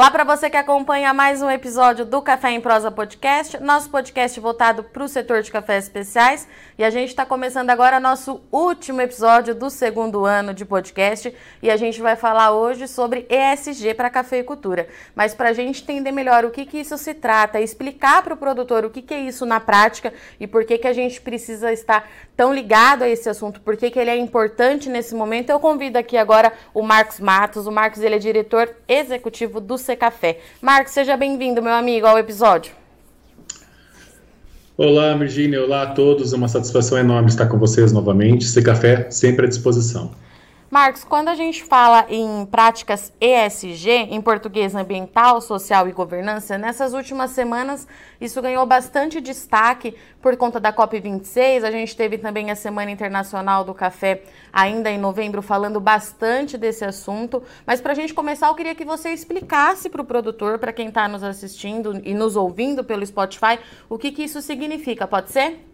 Olá para você que acompanha mais um episódio do Café em Prosa Podcast, nosso podcast voltado para o setor de cafés especiais. E a gente está começando agora nosso último episódio do segundo ano de podcast. E a gente vai falar hoje sobre ESG para cafeicultura. Mas para a gente entender melhor o que, que isso se trata, explicar para o produtor o que, que é isso na prática e por que, que a gente precisa estar tão ligado a esse assunto, por que, que ele é importante nesse momento, eu convido aqui agora o Marcos Matos. O Marcos ele é diretor executivo do Café. Marcos, seja bem-vindo, meu amigo, ao episódio. Olá, Virginia. Olá a todos. É uma satisfação enorme estar com vocês novamente. Café sempre à disposição. Marcos, quando a gente fala em práticas ESG, em português ambiental, social e governança, nessas últimas semanas isso ganhou bastante destaque por conta da COP26. A gente teve também a Semana Internacional do Café, ainda em novembro, falando bastante desse assunto. Mas para a gente começar, eu queria que você explicasse para o produtor, para quem está nos assistindo e nos ouvindo pelo Spotify, o que, que isso significa. Pode ser?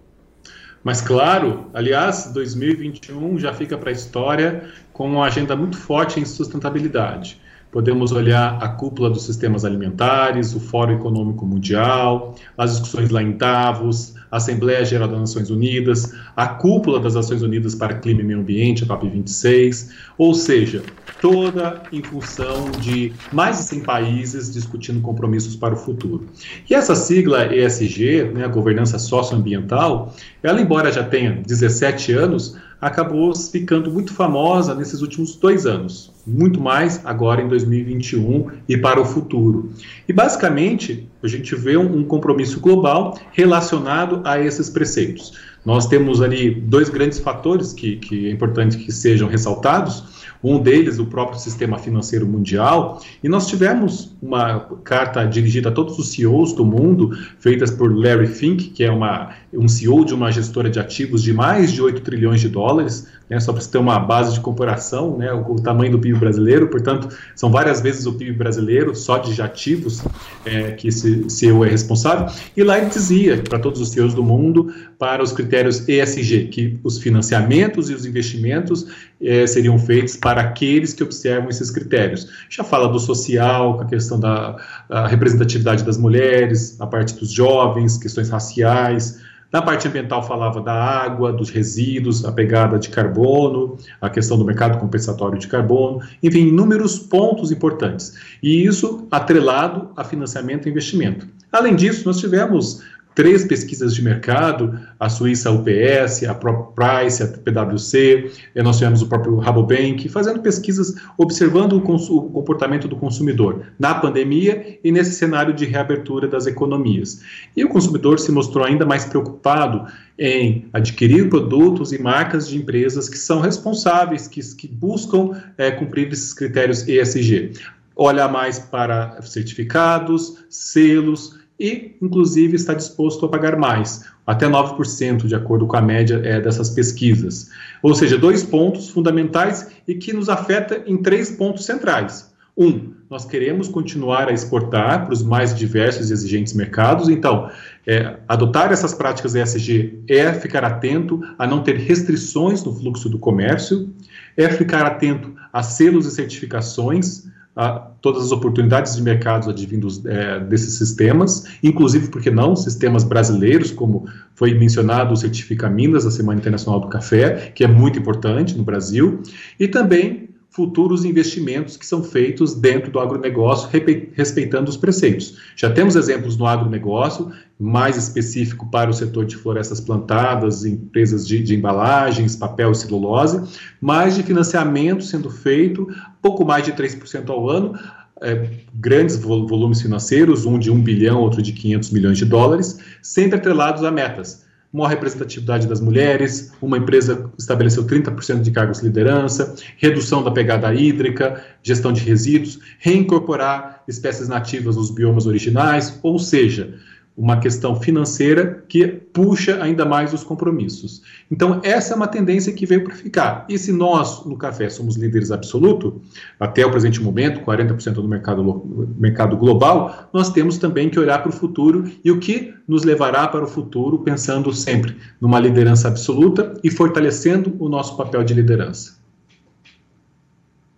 Mas claro, aliás, 2021 já fica para a história com uma agenda muito forte em sustentabilidade. Podemos olhar a cúpula dos sistemas alimentares, o Fórum Econômico Mundial, as discussões lá em Davos, Assembleia Geral das Nações Unidas, a cúpula das Nações Unidas para Clima e Meio Ambiente, a COP26, ou seja, toda em função de mais de 100 países discutindo compromissos para o futuro. E essa sigla ESG, né, a governança socioambiental, ela, embora já tenha 17 anos, acabou ficando muito famosa nesses últimos dois anos, muito mais agora em 2021 e para o futuro. E basicamente a gente vê um compromisso global relacionado a esses preceitos. Nós temos ali dois grandes fatores que, que é importante que sejam ressaltados um deles o próprio sistema financeiro mundial, e nós tivemos uma carta dirigida a todos os CEOs do mundo, feitas por Larry Fink, que é uma, um CEO de uma gestora de ativos de mais de 8 trilhões de dólares, né, só para você ter uma base de comparação, né, o, o, tamanho do PIB brasileiro, portanto, são várias vezes o PIB brasileiro, só de ativos, é, que esse CEO é responsável, e lá ele dizia para todos os CEOs do mundo, para os critérios ESG, que os financiamentos e os investimentos é, seriam feitos para aqueles que observam esses critérios. Já fala do social, com a questão da a representatividade das mulheres, a parte dos jovens, questões raciais, na parte ambiental falava da água, dos resíduos, a pegada de carbono, a questão do mercado compensatório de carbono, enfim, inúmeros pontos importantes. E isso atrelado a financiamento e investimento. Além disso, nós tivemos três pesquisas de mercado, a Suíça UPS, a Price, a PwC, nós tivemos o próprio Rabobank, fazendo pesquisas observando o, o, comportamento do consumidor na pandemia e nesse cenário de reabertura das economias. E o consumidor se mostrou ainda mais preocupado em adquirir produtos e marcas de empresas que são responsáveis, que, que buscam é, cumprir esses critérios ESG. Olha mais para certificados, selos, e, inclusive, está disposto a pagar mais, até 9%, de acordo com a média é, dessas pesquisas. Ou seja, dois pontos fundamentais e que nos afeta em três pontos centrais. Um, nós queremos continuar a exportar para os mais diversos e exigentes mercados, então, é, adotar essas práticas ESG é ficar atento a não ter restrições no fluxo do comércio, é ficar atento a selos e certificações, a todas as oportunidades de mercados advindos é, desses sistemas, inclusive, porque não, sistemas brasileiros, como foi mencionado o Certifica Minas, a Semana Internacional do Café, que é muito importante no Brasil, e também futuros investimentos que são feitos dentro do agronegócio, respeitando os preceitos. Já temos exemplos no agronegócio, mais específico para o setor de florestas plantadas, empresas de, de embalagens, papel e celulose, mais de financiamento sendo feito, pouco mais de 3% ao ano, é, grandes volumes financeiros, um de 1 bilhão, outro de 500 milhões de dólares, sempre atrelados a metas maior representatividade das mulheres, uma empresa estabeleceu 30% de cargos de liderança, redução da pegada hídrica, gestão de resíduos, reincorporar espécies nativas nos biomas originais, ou seja, uma questão financeira que puxa ainda mais os compromissos. Então, essa é uma tendência que veio para ficar. E se nós, no café, somos líderes absoluto, até o presente momento, 40% do mercado, mercado global, nós temos também que olhar para o futuro e o que nos levará para o futuro, pensando sempre numa liderança absoluta e fortalecendo o nosso papel de liderança.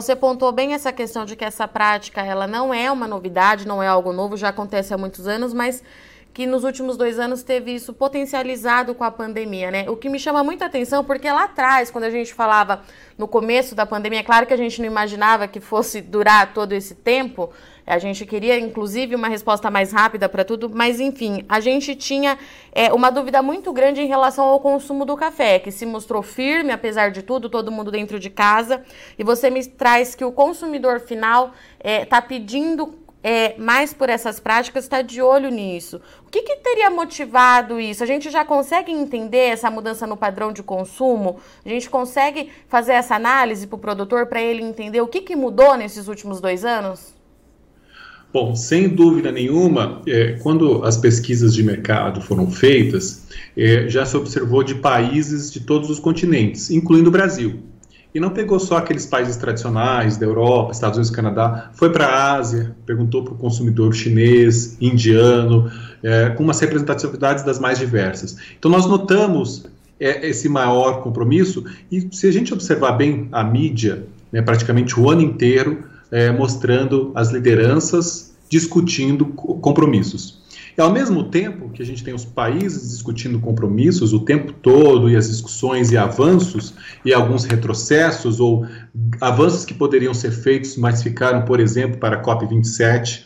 Você pontuou bem essa questão de que essa prática ela não é uma novidade, não é algo novo, já acontece há muitos anos, mas que nos últimos dois anos teve isso potencializado com a pandemia, né? O que me chama muita atenção, porque lá atrás, quando a gente falava no começo da pandemia, é claro que a gente não imaginava que fosse durar todo esse tempo, a gente queria, inclusive, uma resposta mais rápida para tudo, mas enfim, a gente tinha é, uma dúvida muito grande em relação ao consumo do café, que se mostrou firme, apesar de tudo, todo mundo dentro de casa. E você me traz que o consumidor final está é, tá pedindo é, mais por essas práticas, está de olho nisso. O que, que, teria motivado isso? A gente já consegue entender essa mudança no padrão de consumo? A gente consegue fazer essa análise para o produtor para ele entender o que, que mudou nesses últimos dois anos? Bom, sem dúvida nenhuma, é, quando as pesquisas de mercado foram feitas, é, já se observou de países de todos os continentes, incluindo o Brasil. E não pegou só aqueles países tradicionais da Europa, Estados Unidos, Canadá, foi para a Ásia, perguntou para o consumidor chinês, indiano, é, com umas representatividades das mais diversas. Então nós notamos é, esse maior compromisso e se a gente observar bem a mídia, né, praticamente o ano inteiro, é, mostrando as lideranças discutindo compromissos. E ao mesmo tempo que a gente tem os países discutindo compromissos o tempo todo, e as discussões e avanços, e alguns retrocessos, ou avanços que poderiam ser feitos, mas ficaram, por exemplo, para a COP27,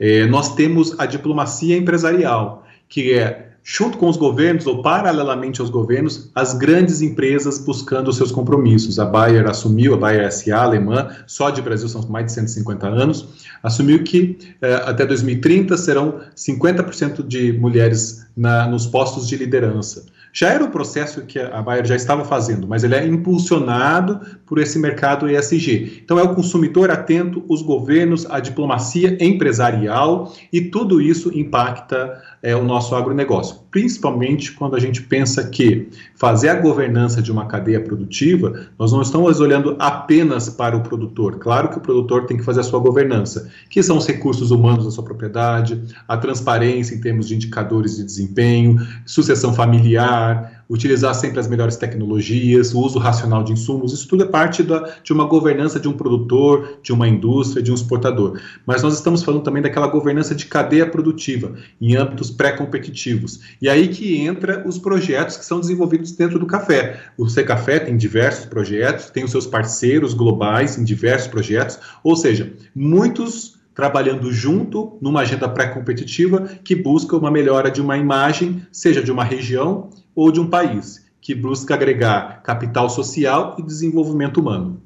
é, nós temos a diplomacia empresarial, que é junto com os governos ou paralelamente aos governos, as grandes empresas buscando os seus compromissos. A Bayer assumiu, a Bayer SA alemã, só de Brasil são mais de 150 anos, assumiu que eh, até 2030 serão 50% de mulheres na, nos postos de liderança. Já era um processo que a Bayer já estava fazendo, mas ele é impulsionado por esse mercado ESG. Então é o consumidor atento, os governos, a diplomacia empresarial e tudo isso impacta é, o nosso agronegócio, principalmente quando a gente pensa que fazer a governança de uma cadeia produtiva, nós não estamos olhando apenas para o produtor. Claro que o produtor tem que fazer a sua governança, que são os recursos humanos da sua propriedade, a transparência em termos de indicadores de desempenho, sucessão familiar, utilizar sempre as melhores tecnologias, o uso racional de insumos, isso tudo é parte da, de uma governança de um produtor, de uma indústria, de um exportador. Mas nós estamos falando também daquela governança de cadeia produtiva, em âmbitos pré-competitivos. E aí que entra os projetos que são desenvolvidos dentro do café. O Café tem diversos projetos, tem os seus parceiros globais em diversos projetos, ou seja, muitos trabalhando junto numa agenda pré-competitiva que busca uma melhora de uma imagem, seja de uma região ou de um país, que busca agregar capital social e desenvolvimento humano.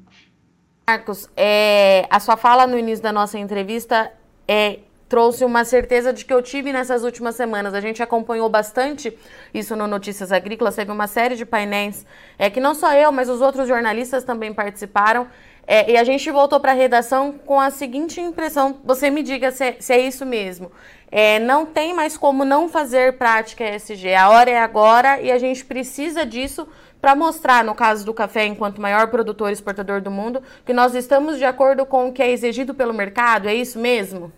Marcos, é, a sua fala no início da nossa entrevista é, trouxe uma certeza de que eu tive nessas últimas semanas. A gente acompanhou bastante isso no Notícias Agrícolas, teve uma série de painéis é, que não só eu, mas os outros jornalistas também participaram. É, e a gente voltou para a redação com a seguinte impressão: você me diga se, é, se é isso mesmo. É, não tem mais como não fazer prática ESG. A hora é agora e a gente precisa disso para mostrar, no caso do café, enquanto maior produtor e exportador do mundo, que nós estamos de acordo com o que é exigido pelo mercado. É isso mesmo?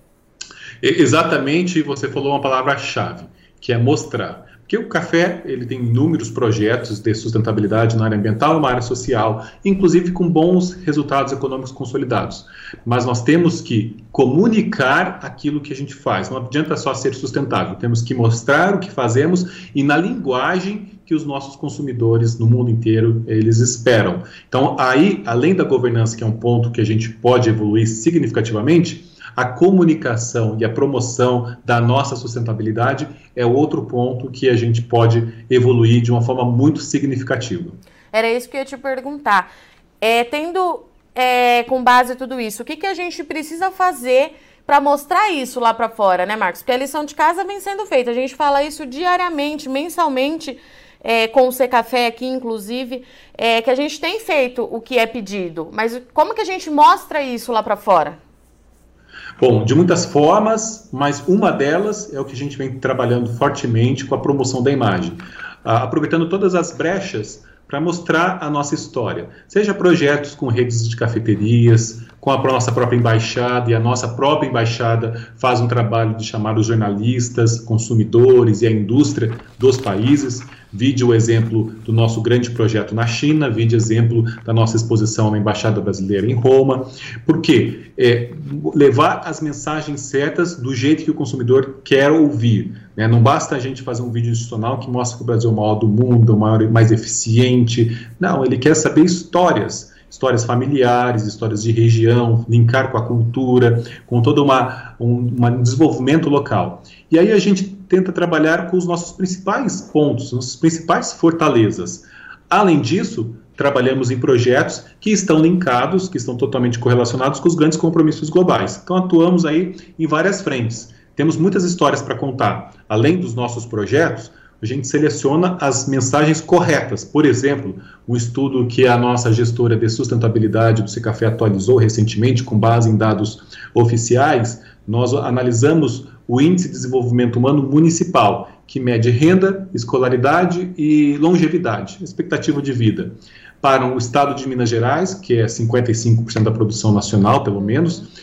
Exatamente, você falou uma palavra-chave, que é mostrar. Porque o café ele tem inúmeros projetos de sustentabilidade na área ambiental na área social, inclusive com bons resultados econômicos consolidados. Mas nós temos que comunicar aquilo que a gente faz. Não adianta só ser sustentável, temos que mostrar o que fazemos e na linguagem que os nossos consumidores no mundo inteiro eles esperam. Então, aí, além da governança, que é um ponto que a gente pode evoluir significativamente, a comunicação e a promoção da nossa sustentabilidade é outro ponto que a gente pode evoluir de uma forma muito significativa. Era isso que eu ia te perguntar. É, tendo é, com base tudo isso, o que, que a gente precisa fazer para mostrar isso lá para fora, né, Marcos? Porque a lição de casa vem sendo feita. A gente fala isso diariamente, mensalmente, é, com o Café aqui, inclusive, é, que a gente tem feito o que é pedido. Mas como que a gente mostra isso lá para fora? Bom, de muitas formas, mas uma delas é o que a gente vem trabalhando fortemente com a promoção da imagem, ah, aproveitando todas as brechas para mostrar a nossa história, seja projetos com redes de cafeterias, com a nossa própria embaixada, e a nossa própria embaixada faz um trabalho de chamar os jornalistas, consumidores e a indústria dos países Vide o exemplo do nosso grande projeto na China, vide exemplo da nossa exposição na Embaixada Brasileira em Roma. Por quê? É, levar as mensagens certas do jeito que o consumidor quer ouvir. Né? Não basta a gente fazer um vídeo institucional que mostra que o Brasil é o maior do mundo, o maior, mais eficiente. Não, ele quer saber histórias histórias familiares, histórias de região, linkar com a cultura, com todo uma, um, um desenvolvimento local. E aí a gente tenta trabalhar com os nossos principais pontos, nossas principais fortalezas. Além disso, trabalhamos em projetos que estão linkados, que estão totalmente correlacionados com os grandes compromissos globais. Então atuamos aí em várias frentes. Temos muitas histórias para contar. Além dos nossos projetos, a gente seleciona as mensagens corretas. Por exemplo, um estudo que a nossa gestora de sustentabilidade do Secafé atualizou recentemente, com base em dados oficiais, nós analisamos o Índice de Desenvolvimento Humano Municipal, que mede renda, escolaridade e longevidade, expectativa de vida. Para o estado de Minas Gerais, que é 55% da produção nacional, pelo menos,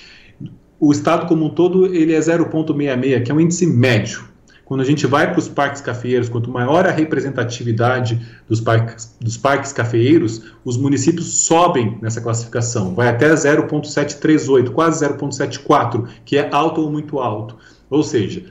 o estado como um todo ele é 0,66, que é um índice médio. Quando a gente vai para os parques cafeeiros, quanto maior a representatividade dos parques, dos parques cafeeiros, os municípios sobem nessa classificação, vai até 0,738, quase 0,74, que é alto ou muito alto. Ou seja,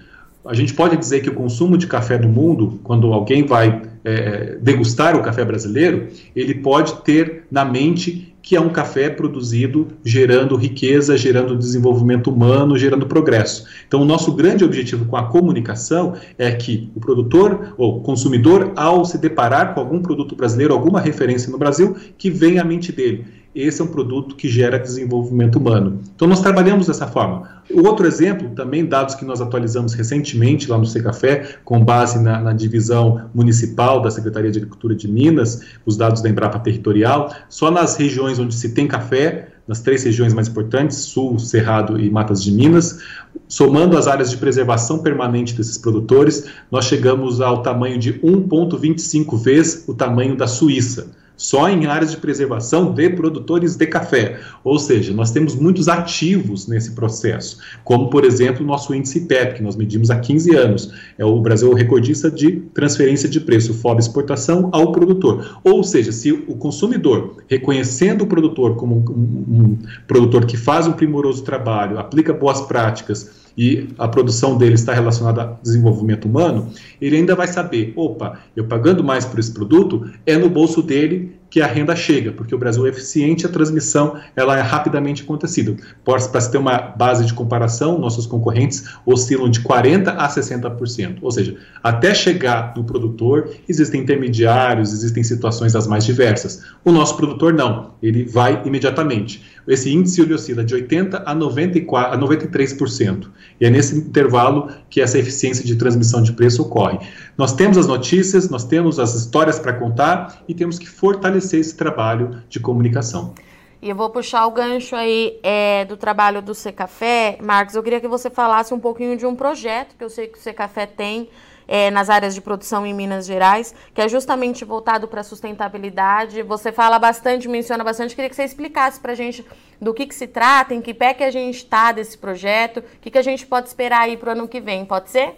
a gente pode dizer que o consumo de café do mundo, quando alguém vai é, degustar o café brasileiro, ele pode ter na mente que é um café produzido gerando riqueza, gerando desenvolvimento humano, gerando progresso. Então, o nosso grande objetivo com a comunicação é que o produtor ou consumidor, ao se deparar com algum produto brasileiro, alguma referência no Brasil, que venha à mente dele esse é um produto que gera desenvolvimento humano. Então, nós trabalhamos dessa forma. O outro exemplo, também dados que nós atualizamos recentemente lá no Secafé, com base na, na, divisão municipal da Secretaria de Agricultura de Minas, os dados da Embrapa Territorial, só nas regiões onde se tem café, nas três regiões mais importantes, Sul, Cerrado e Matas de Minas, somando as áreas de preservação permanente desses produtores, nós chegamos ao tamanho de 1,25 vezes o tamanho da Suíça só em áreas de preservação de produtores de café. Ou seja, nós temos muitos ativos nesse processo, como, por exemplo, o nosso índice PEP, que nós medimos há 15 anos. É o Brasil recordista de transferência de preço, FOB exportação ao produtor. Ou seja, se o consumidor, reconhecendo o produtor como um, um, um produtor que faz um primoroso trabalho, aplica boas práticas, e a produção dele está relacionada a desenvolvimento humano, ele ainda vai saber, opa, eu pagando mais por esse produto, é no bolso dele que a renda chega, porque o Brasil é eficiente, a transmissão ela é rapidamente acontecida. Para se ter uma base de comparação, nossos concorrentes oscilam de 40% a 60%. Ou seja, até chegar no produtor, existem intermediários, existem situações das mais diversas. O nosso produtor não, ele vai imediatamente. Esse índice ele oscila de 80% a, 94, a 93%. E é nesse intervalo que essa eficiência de transmissão de preço ocorre. Nós temos as notícias, nós temos as histórias para contar e temos que fortalecer esse trabalho de comunicação. E eu vou puxar o gancho aí é, do trabalho do Secafé. Marcos, eu queria que você falasse um pouquinho de um projeto que eu sei que o Secafé tem é, nas áreas de produção em Minas Gerais, que é justamente voltado para sustentabilidade. Você fala bastante, menciona bastante. Queria que você explicasse para a gente do que, que se trata, em que pé que a gente está desse projeto, o que, que a gente pode esperar aí para o ano que vem. Pode ser?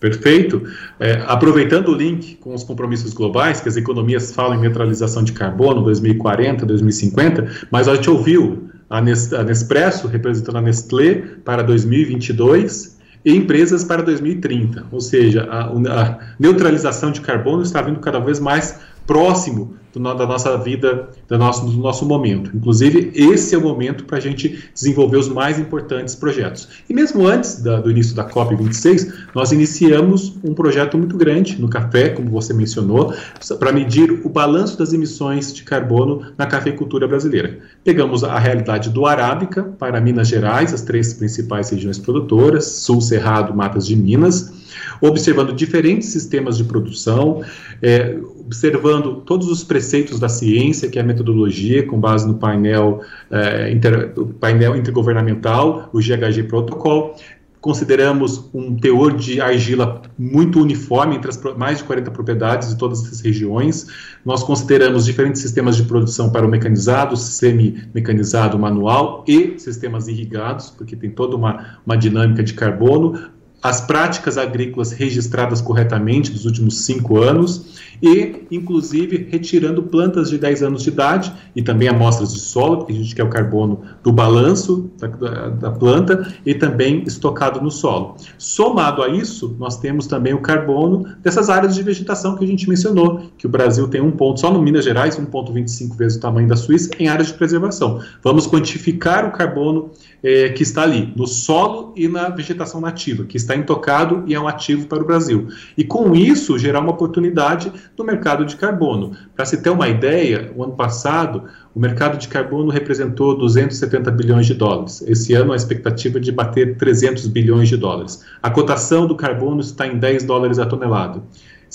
Perfeito. É, aproveitando o link com os compromissos globais, que as economias falam em neutralização de carbono 2040, 2050, mas a gente ouviu a Nespresso representando a Nestlé para 2022 e empresas para 2030. Ou seja, a, a neutralização de carbono está vindo cada vez mais próximo do, da nossa vida, do nosso, do nosso momento. Inclusive, esse é o momento para a gente desenvolver os mais importantes projetos. E mesmo antes da, do início da COP26, nós iniciamos um projeto muito grande no café, como você mencionou, para medir o balanço das emissões de carbono na cafeicultura brasileira. Pegamos a realidade do Arábica para Minas Gerais, as três principais regiões produtoras, Sul, Cerrado, Matas de Minas, observando diferentes sistemas de produção, é, observando todos os preceitos da ciência, que é a metodologia, com base no painel, é, inter, painel intergovernamental, o GHG Protocol. Consideramos um teor de argila muito uniforme entre as mais de 40 propriedades de todas essas regiões. Nós consideramos diferentes sistemas de produção para o mecanizado, semi-mecanizado manual e sistemas irrigados, porque tem toda uma, uma dinâmica de carbono as práticas agrícolas registradas corretamente dos últimos cinco anos e, inclusive, retirando plantas de 10 anos de idade e também amostras de solo, porque a gente quer o carbono do balanço da, da, da planta e também estocado no solo. Somado a isso, nós temos também o carbono dessas áreas de vegetação que a gente mencionou, que o Brasil tem um ponto, só no Minas Gerais, 1,25 vezes o tamanho da Suíça, em áreas de preservação. Vamos quantificar o carbono é, que está ali, no solo e na vegetação nativa, que está intocado e é um ativo para o Brasil. E com isso, gerar uma oportunidade no mercado de carbono. Para se ter uma ideia, o ano passado, o mercado de carbono representou 270 bilhões de dólares. Esse ano, a expectativa é de bater 300 bilhões de dólares. A cotação do carbono está em 10 dólares a tonelada.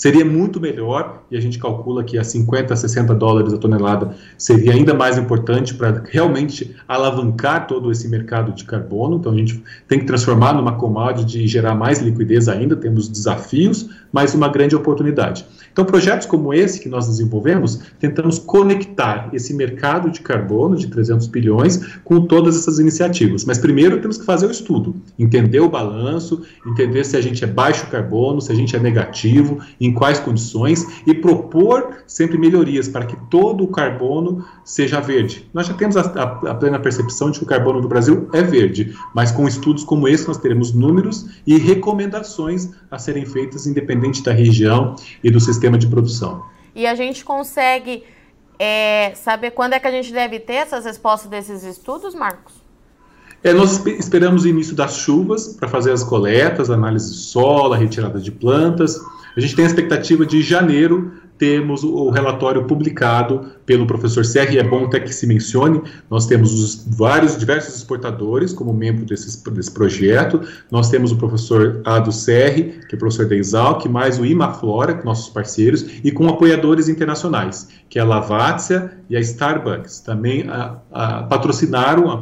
Seria muito melhor, e a gente calcula que a 50, 60 dólares a tonelada seria ainda mais importante para realmente alavancar todo esse mercado de carbono. Então a gente tem que transformar numa commodity e gerar mais liquidez ainda. Temos desafios, mas uma grande oportunidade. Então, projetos como esse que nós desenvolvemos, tentamos conectar esse mercado de carbono de 300 bilhões com todas essas iniciativas. Mas primeiro temos que fazer o estudo, entender o balanço, entender se a gente é baixo carbono, se a gente é negativo, em quais condições e propor sempre melhorias para que todo o carbono seja verde. Nós já temos a, a, a plena percepção de que o carbono do Brasil é verde, mas com estudos como esse nós teremos números e recomendações a serem feitas independente da região e do sistema sistema de produção. E a gente consegue é, saber quando é que a gente deve ter essas respostas desses estudos, Marcos? É, nós esperamos o início das chuvas para fazer as coletas, análise de solo, a retirada de plantas. A gente tem a expectativa de janeiro temos o relatório publicado pelo professor Serri, é bom até que se mencione, nós temos os vários, diversos exportadores como membro desse, desse projeto, nós temos o professor Ado Serri, que é professor da Exalc, mais o Imaflora, nossos parceiros, e com apoiadores internacionais, que é a Lavazia e a Starbucks, também a, a, patrocinaram, a,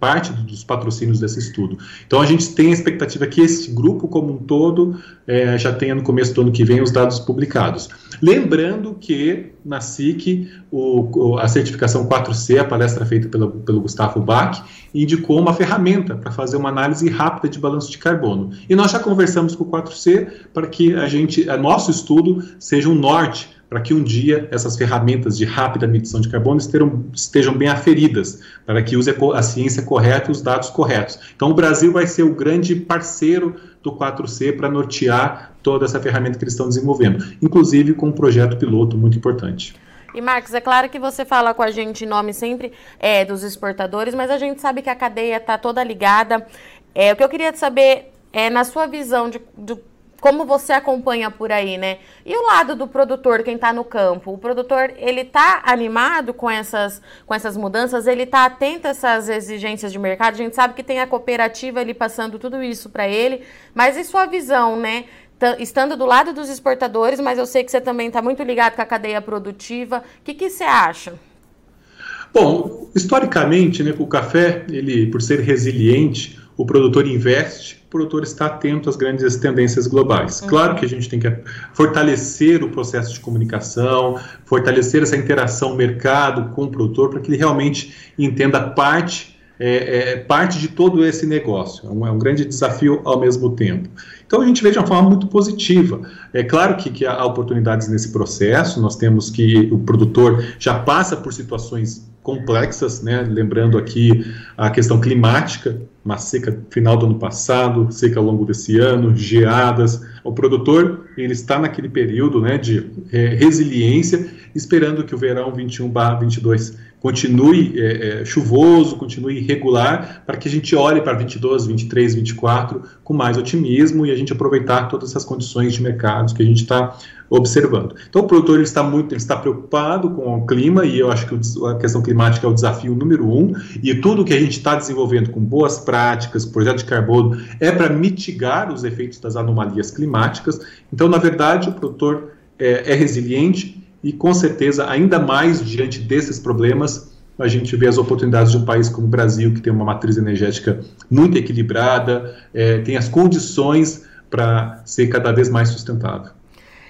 parte dos patrocínios desse estudo. Então a gente tem a expectativa que esse grupo como um todo é, já tenha no começo do ano que vem os dados publicados. Lembrando que na SIC, o, a certificação 4C, a palestra feita pelo, Gustavo Bach, indicou uma ferramenta para fazer uma análise rápida de balanço de carbono. E nós já conversamos com o 4C para que a gente, a nosso estudo seja um norte para que um dia essas ferramentas de rápida medição de carbono estejam, estejam bem aferidas, para que use a ciência correta e os dados corretos. Então, o Brasil vai ser o grande parceiro do 4C para nortear toda essa ferramenta que eles estão desenvolvendo, inclusive com um projeto piloto muito importante. E Marcos, é claro que você fala com a gente em nome sempre é, dos exportadores, mas a gente sabe que a cadeia está toda ligada. É, o que eu queria saber é, na sua visão de, de como você acompanha por aí, né? E o lado do produtor, quem está no campo? O produtor, ele está animado com essas, com essas mudanças? Ele está atento a essas exigências de mercado? A gente sabe que tem a cooperativa ali passando tudo isso para ele, mas e sua visão, né? Estando do lado dos exportadores, mas eu sei que você também está muito ligado com a cadeia produtiva. O que, que você acha? Bom, historicamente, né, o café, ele, por ser resiliente, o produtor investe, o produtor está atento às grandes tendências globais. Uhum. Claro que a gente tem que fortalecer o processo de comunicação, fortalecer essa interação mercado com o produtor para que ele realmente entenda parte é, é, parte de todo esse negócio. É um, é um, grande desafio ao mesmo tempo. Então a gente vê de uma forma muito positiva. É claro que, que há oportunidades nesse processo, nós temos que o produtor já passa por situações complexas, né? lembrando aqui a questão climática, uma seca final do ano passado, seca ao longo desse ano, geadas. O produtor ele está naquele período né, de é, resiliência, esperando que o verão 21/22 continue é, é, chuvoso, continue irregular, para que a gente olhe para 22, 23, 24 com mais otimismo e a gente aproveitar todas essas condições de mercado que a gente está observando. Então o produtor ele está muito, ele está preocupado com o clima e eu acho que a questão climática é o desafio número um e tudo que a gente está desenvolvendo com boas práticas, projeto de carbono é para mitigar os efeitos das anomalias climáticas. Então na verdade o produtor é, é resiliente e com certeza ainda mais diante desses problemas a gente vê as oportunidades de um país como o Brasil que tem uma matriz energética muito equilibrada, é, tem as condições para ser cada vez mais sustentável.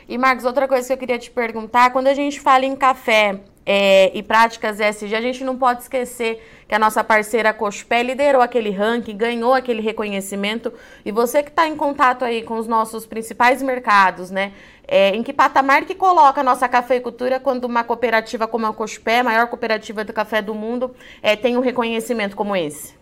E, Marcos, outra coisa que eu queria te perguntar, quando a gente fala em café, é, e práticas ESG, a gente não pode esquecer que a nossa parceira Cochupé liderou aquele ranking, ganhou aquele reconhecimento. E você que está em contato aí com os nossos principais mercados, né? É, em que patamar que coloca a nossa cafeicultura quando uma cooperativa como a Cochupé, a maior cooperativa do café do mundo, é, tem um reconhecimento como esse?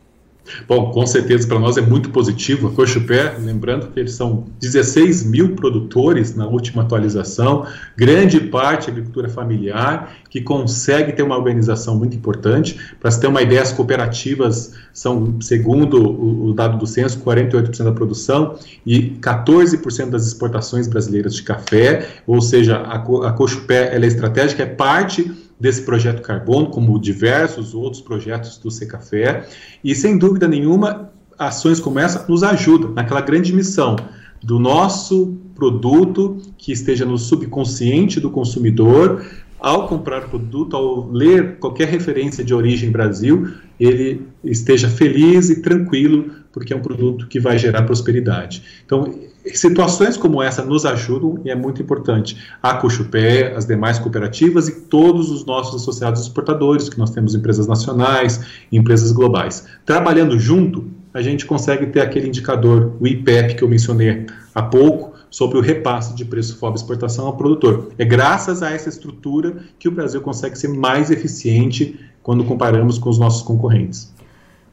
Bom, com certeza para nós é muito positivo. A Cochupé, lembrando que eles são 16 mil produtores na última atualização, grande parte agricultura familiar, que consegue ter uma organização muito importante. Para se ter uma ideia, as cooperativas são, segundo o, o dado do censo, 48% da produção e 14% das exportações brasileiras de café, ou seja, a, a Cochupé ela é estratégica, é parte desse projeto Carbono, como diversos outros projetos do Secafé, e sem dúvida nenhuma, ações como essa nos ajudam naquela grande missão do nosso produto que esteja no subconsciente do consumidor, ao comprar o produto, ao ler qualquer referência de origem Brasil, ele esteja feliz e tranquilo, porque é um produto que vai gerar prosperidade. Então, situações como essa nos ajudam e é muito importante. A Cochupé, as demais cooperativas e todos os nossos associados exportadores, que nós temos empresas nacionais, empresas globais. Trabalhando junto, a gente consegue ter aquele indicador, o IPEP, que eu mencionei há pouco, sobre o repasse de preço FOB exportação ao produtor. É graças a essa estrutura que o Brasil consegue ser mais eficiente quando comparamos com os nossos concorrentes.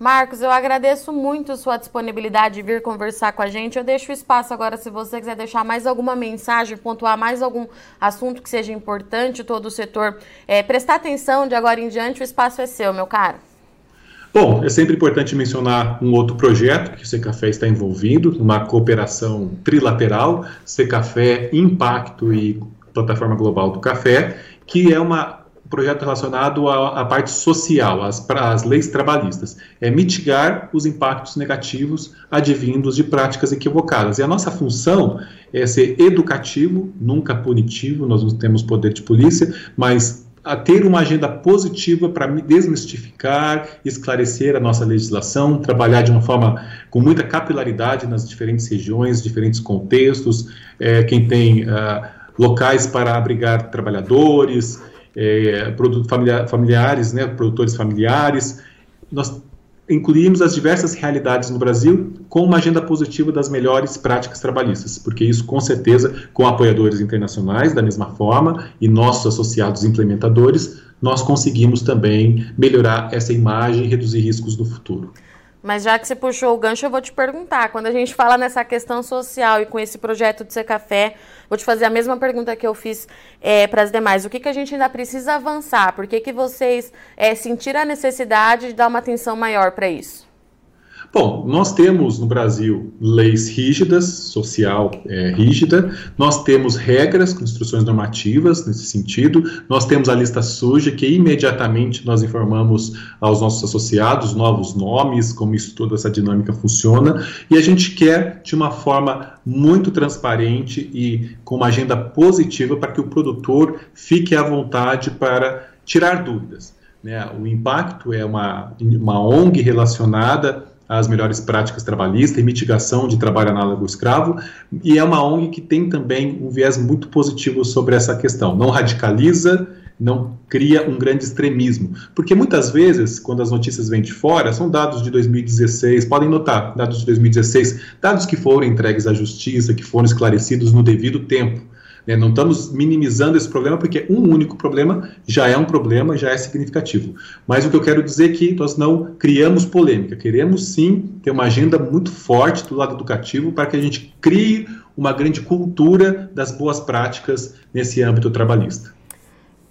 Marcos, eu agradeço muito sua disponibilidade de vir conversar com a gente. Eu deixo o espaço agora, se você quiser deixar mais alguma mensagem, pontuar mais algum assunto que seja importante, todo o setor é, prestar atenção de agora em diante, o espaço é seu, meu caro. Bom, é sempre importante mencionar um outro projeto que o Secafé está envolvido, uma cooperação trilateral, Secafé, Impacto e Plataforma Global do Café, que é uma um projeto relacionado à, à parte social, às, às, leis trabalhistas, é mitigar os impactos negativos advindos de práticas equivocadas. E a nossa função é ser educativo, nunca punitivo, nós não temos poder de polícia, mas a ter uma agenda positiva para desmistificar, esclarecer a nossa legislação, trabalhar de uma forma com muita capilaridade nas diferentes regiões, diferentes contextos, é, quem tem uh, locais para abrigar trabalhadores, é, familiar, familiares, né, produtores familiares. Nós incluímos as diversas realidades no Brasil com uma agenda positiva das melhores práticas trabalhistas, porque isso, com certeza, com apoiadores internacionais, da mesma forma, e nossos associados implementadores, nós conseguimos também melhorar essa imagem e reduzir riscos no futuro. Mas já que você puxou o gancho, eu vou te perguntar. Quando a gente fala nessa questão social e com esse projeto de ser café, vou te fazer a mesma pergunta que eu fiz é, para as demais. O que, que a gente ainda precisa avançar? Por que, que vocês é, sentiram a necessidade de dar uma atenção maior para isso? Bom, nós temos no Brasil leis rígidas, social é, rígida, nós temos regras, instruções normativas nesse sentido, nós temos a lista suja, que imediatamente nós informamos aos nossos associados novos nomes, como isso toda essa dinâmica funciona, e a gente quer de uma forma muito transparente e com uma agenda positiva para que o produtor fique à vontade para tirar dúvidas. Né? O Impacto é uma, uma ONG relacionada as melhores práticas trabalhistas e mitigação de trabalho análogo escravo, e é uma ONG que tem também um viés muito positivo sobre essa questão. Não radicaliza, não cria um grande extremismo. Porque muitas vezes, quando as notícias vêm de fora, são dados de 2016, podem notar, dados de 2016, dados que foram entregues à justiça, que foram esclarecidos no devido tempo. Né? Não estamos minimizando esse problema, porque um único problema já é um problema, já é significativo. Mas o que eu quero dizer é que nós não criamos polêmica, queremos sim ter uma agenda muito forte do lado educativo para que a gente crie uma grande cultura das boas práticas nesse âmbito trabalhista.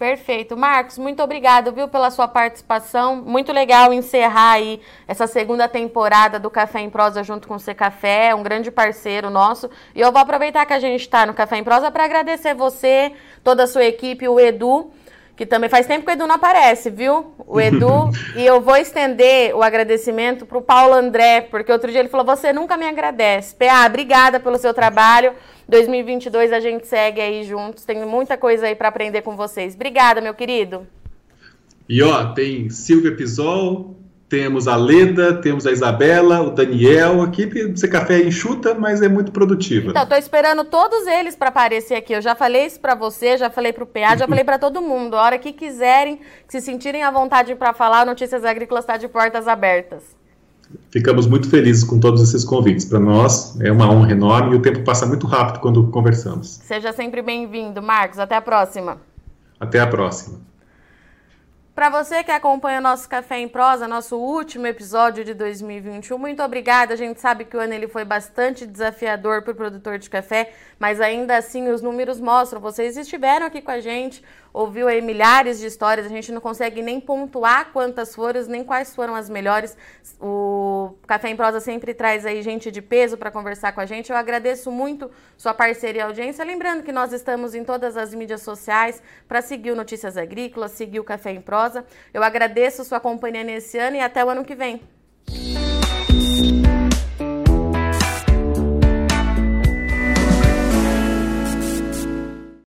Perfeito. Marcos, muito obrigado, viu, pela sua participação. Muito legal encerrar aí essa segunda temporada do Café em Prosa junto com o C Café, um grande parceiro nosso. E eu vou aproveitar que a gente está no Café em Prosa para agradecer você, toda a sua equipe, o Edu, que também faz tempo que o Edu não aparece, viu? O Edu. e eu vou estender o agradecimento para o Paulo André, porque outro dia ele falou: Você nunca me agradece. PA, obrigada pelo seu trabalho. 2022 a gente segue aí juntos. Tem muita coisa aí para aprender com vocês. Obrigada, meu querido. E ó, tem Silvia Pisol, temos a Leda, temos a Isabela, o Daniel, a equipe do Café é enxuta, mas é muito produtiva. Então, tô esperando todos eles para aparecer aqui. Eu já falei isso para você, já falei para o PA, já falei para todo mundo. A hora que quiserem, que se sentirem à vontade para falar, Notícias Agrícolas está de portas abertas. Ficamos muito felizes com todos esses convites. Para nós é uma honra enorme e o tempo passa muito rápido quando conversamos. Seja sempre bem-vindo, Marcos. Até a próxima. Até a próxima. Para você que acompanha nosso Café em Prosa, nosso último episódio de 2021, muito obrigada. A gente sabe que o ano ele foi bastante desafiador para o produtor de café, mas ainda assim os números mostram. Vocês estiveram aqui com a gente, ouviu aí milhares de histórias, a gente não consegue nem pontuar quantas foram, nem quais foram as melhores. O Café em Prosa sempre traz aí gente de peso para conversar com a gente. Eu agradeço muito sua parceria e audiência. Lembrando que nós estamos em todas as mídias sociais para seguir o Notícias Agrícolas, seguir o Café em Prosa. Eu agradeço sua companhia nesse ano e até o ano que vem.